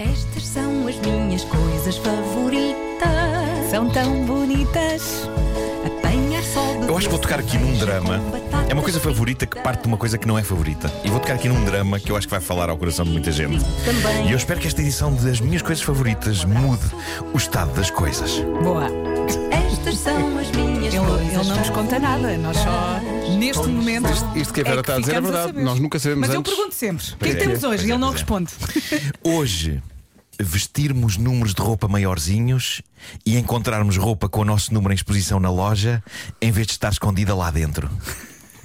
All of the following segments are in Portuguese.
Estas são as minhas coisas favoritas. São tão bonitas. Apanhar sol de Eu acho que vou tocar aqui num drama. É uma coisa favorita que parte de uma coisa que não é favorita. E vou tocar aqui num drama que eu acho que vai falar ao coração de muita gente. Também. E eu espero que esta edição das minhas coisas favoritas mude o estado das coisas. Boa. Estas são as minhas Ele, coisas ele não nos conta nada. Nós só, neste momento. Isto que a Vera é está a dizer é verdade. Nós nunca sabemos Mas eu antes. pergunto sempre: o que é que é, temos hoje? E é, ele não é. responde. Hoje, vestirmos números de roupa maiorzinhos e encontrarmos roupa com o nosso número em exposição na loja em vez de estar escondida lá dentro.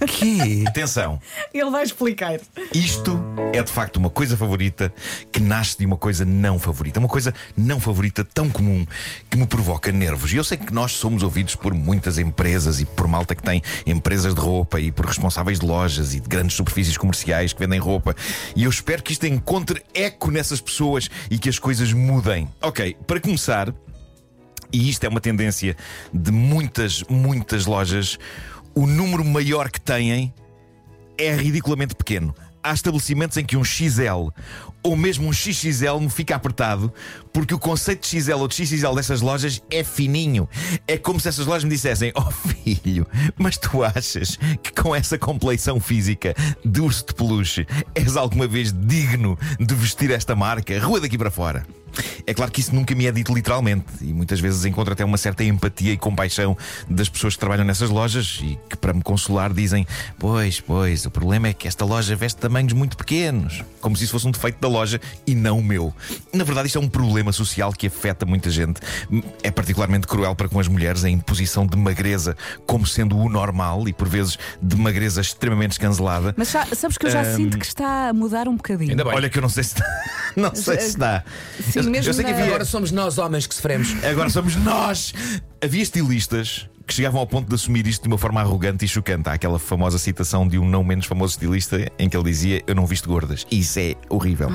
Que? Atenção! Ele vai explicar. Isto é de facto uma coisa favorita que nasce de uma coisa não favorita. Uma coisa não favorita tão comum que me provoca nervos. E eu sei que nós somos ouvidos por muitas empresas e por malta que tem empresas de roupa e por responsáveis de lojas e de grandes superfícies comerciais que vendem roupa. E eu espero que isto encontre eco nessas pessoas e que as coisas mudem. Ok, para começar. E isto é uma tendência de muitas, muitas lojas. O número maior que têm é ridiculamente pequeno. Há estabelecimentos em que um XL ou mesmo um XXL me fica apertado porque o conceito de XL ou de XXL dessas lojas é fininho. É como se essas lojas me dissessem: Oh filho, mas tu achas que com essa compleição física de urso de peluche és alguma vez digno de vestir esta marca? Rua daqui para fora. É claro que isso nunca me é dito literalmente e muitas vezes encontro até uma certa empatia e compaixão das pessoas que trabalham nessas lojas e que, para me consolar, dizem: Pois, pois, o problema é que esta loja veste tamanhos muito pequenos, como se isso fosse um defeito da loja e não o meu. Na verdade, isto é um problema social que afeta muita gente. É particularmente cruel para com as mulheres a imposição de magreza como sendo o normal e, por vezes, de magreza extremamente escancelada. Mas já- sabes que eu já sinto que está a mudar um bocadinho. Ainda bem. Olha que eu não sei se está. Não sei se está. Sim, eu, mesmo eu sei que na- havia. Agora somos nós homens que sofremos. Agora somos nós! Havia estilistas que chegavam ao ponto de assumir isto de uma forma arrogante e chocante. Há aquela famosa citação de um não menos famoso estilista em que ele dizia: Eu não visto gordas. Isso é horrível.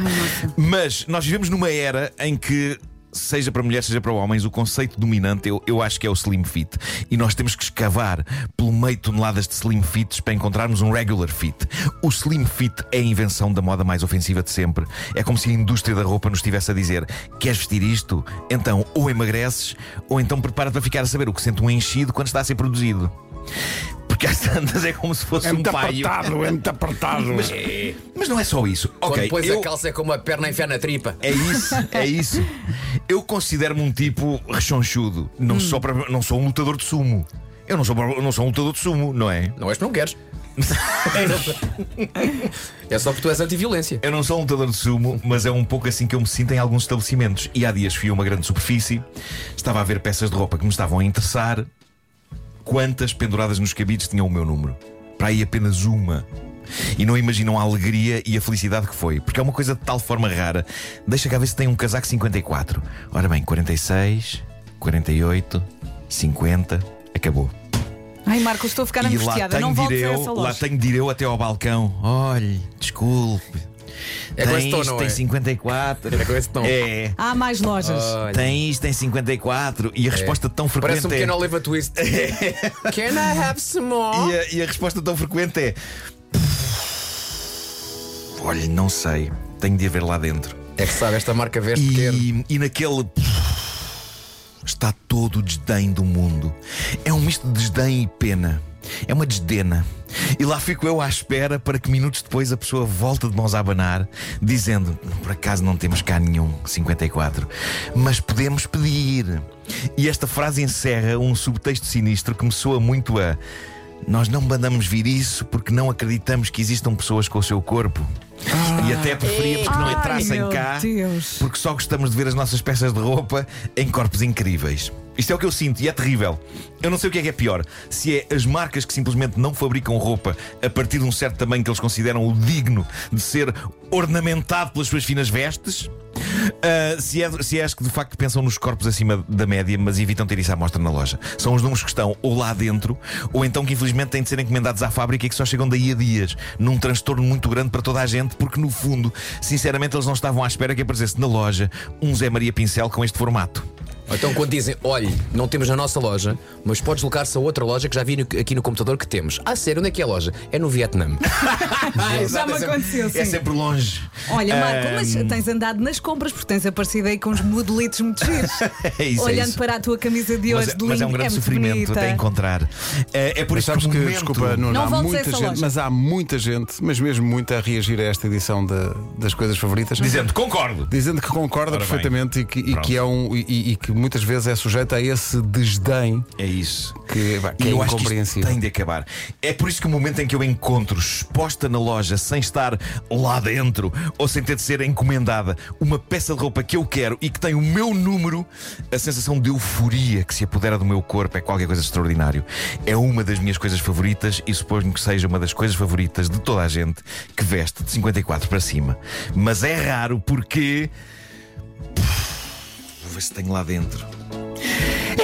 Mas nós vivemos numa era em que. Seja para mulheres, seja para homens, o conceito dominante eu, eu acho que é o slim fit. E nós temos que escavar pelo meio toneladas de slim fits para encontrarmos um regular fit. O slim fit é a invenção da moda mais ofensiva de sempre. É como se a indústria da roupa nos estivesse a dizer: queres vestir isto? Então ou emagreces, ou então prepara-te para ficar a saber o que sente um enchido quando está a ser produzido. Porque às tantas é como se fosse É um muito paio. apertado, é muito apertado. Mas, mas não é só isso. Quando Ok, pões eu- a calça é como a perna a enfiar na tripa. é isso, é isso. Eu considero-me um tipo rechonchudo. Não, sou, para- não sou um lutador de sumo. Eu não sou, não sou um lutador de sumo, não é? Não és porque não queres. é só porque tu és anti-violência. Eu não sou um lutador de sumo, mas é um pouco assim que eu me sinto em alguns estabelecimentos. E há dias fui a uma grande superfície, estava a ver peças de roupa que me estavam a interessar. Quantas penduradas nos cabides tinham o meu número? Para aí apenas uma. E não imaginam a alegria e a felicidade que foi, porque é uma coisa de tal forma rara. Deixa cá ver se tem um casaco 54. Ora bem, 46, 48, 50, acabou. Ai, Marcos, estou a ficar e lá angustiada. tenho, Não voltes a essa eu, lá loja. tenho de ir eu até ao balcão. Olhe, desculpe. É com tem esse tom, isto, não tem é? 54. É com esse tom. É. Há mais lojas. Olha, Tem isto, tem 54. E a resposta tão frequente Parece um é. pequeno Oliver Twist. Can I have some more? E a, e a resposta tão frequente é. Olha, não sei. Tenho de ir ver lá dentro. É que sabe, esta marca veste pequeno. E, e naquele. Está todo o desdém do mundo. É um misto de desdém e pena. É uma desdena. E lá fico eu à espera para que minutos depois a pessoa volte de mãos a abanar, dizendo: Por acaso não temos cá nenhum 54, mas podemos pedir. E esta frase encerra um subtexto sinistro que me soa muito a. Nós não mandamos vir isso porque não acreditamos que existam pessoas com o seu corpo. E até preferíamos que não entrassem cá Deus. porque só gostamos de ver as nossas peças de roupa em corpos incríveis. Isto é o que eu sinto e é terrível. Eu não sei o que é que é pior. Se é as marcas que simplesmente não fabricam roupa a partir de um certo tamanho que eles consideram o digno de ser ornamentado pelas suas finas vestes. ah, se, é, se é as que de facto pensam nos corpos acima da média, mas evitam ter isso à mostra na loja. São os números que estão ou lá dentro, ou então que infelizmente têm de ser encomendados à fábrica e que só chegam daí a dias, num transtorno muito grande para toda a gente, porque no fundo, sinceramente, eles não estavam à espera que aparecesse na loja um Zé Maria Pincel com este formato. Então quando dizem, olhe, não temos na nossa loja, mas podes deslocar-se a outra loja que já vi no- aqui no computador que temos. Ah, sério, onde é que é a loja? É no Vietnã. Já me é aconteceu, sim. É sempre longe. Olha, Marco, mas tens andado nas compras porque tens aparecido aí com uns modelitos muito giros. É isso, é Olhando isso. para a tua camisa de hoje Mas, de mas é um grande muito sofrimento bonita. até encontrar. É, é por Mas isso sabes que, que, momento... desculpa, Nuno, Não há muita gente, loja. mas há muita gente, mas mesmo muita a reagir a esta edição da- das coisas favoritas. Dizendo, concordo. Dizendo que concorda Ora bem. perfeitamente e que, e que é um e, e que muitas vezes é sujeito a esse desdém É isso. que, que é eu acho que isto tem de acabar. É por isso que o momento em que eu encontro exposta na loja, sem estar lá dentro, ou sem ter de ser encomendada, uma peça de roupa que eu quero e que tem o meu número, a sensação de euforia que se apodera do meu corpo é qualquer coisa extraordinário. É uma das minhas coisas favoritas e suponho que seja uma das coisas favoritas de toda a gente que veste de 54 para cima. Mas é raro porque. Ver se tenho lá dentro.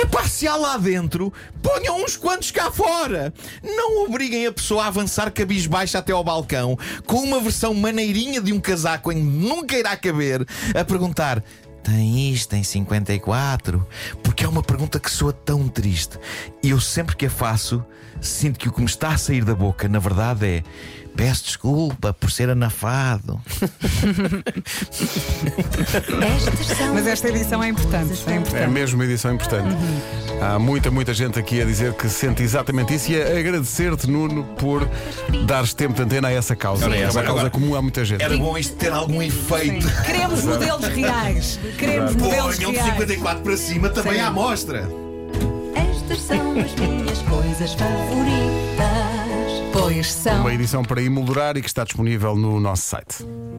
É pá, se há lá dentro, ponham uns quantos cá fora. Não obriguem a pessoa a avançar cabisbaixa até ao balcão com uma versão maneirinha de um casaco em que nunca irá caber a perguntar. Tem isto em 54? Porque é uma pergunta que soa tão triste. E eu sempre que a faço, sinto que o que me está a sair da boca, na verdade, é. Peço desculpa por ser anafado. Mas as esta edição é importante. É importante. É mesmo uma edição importante. Há muita, muita gente aqui a dizer que sente exatamente isso e a agradecer-te, Nuno, por dares tempo de antena a essa causa. Ora, É essa uma causa agora- comum a muita gente. Era bom isto ter algum efeito. Queremos modelos reais. Queremos modelos Ponham de reais. 54 para cima também Sim. à amostra. Estas são as minhas coisas favoritas. São. Uma edição para emoldurar e que está disponível no nosso site.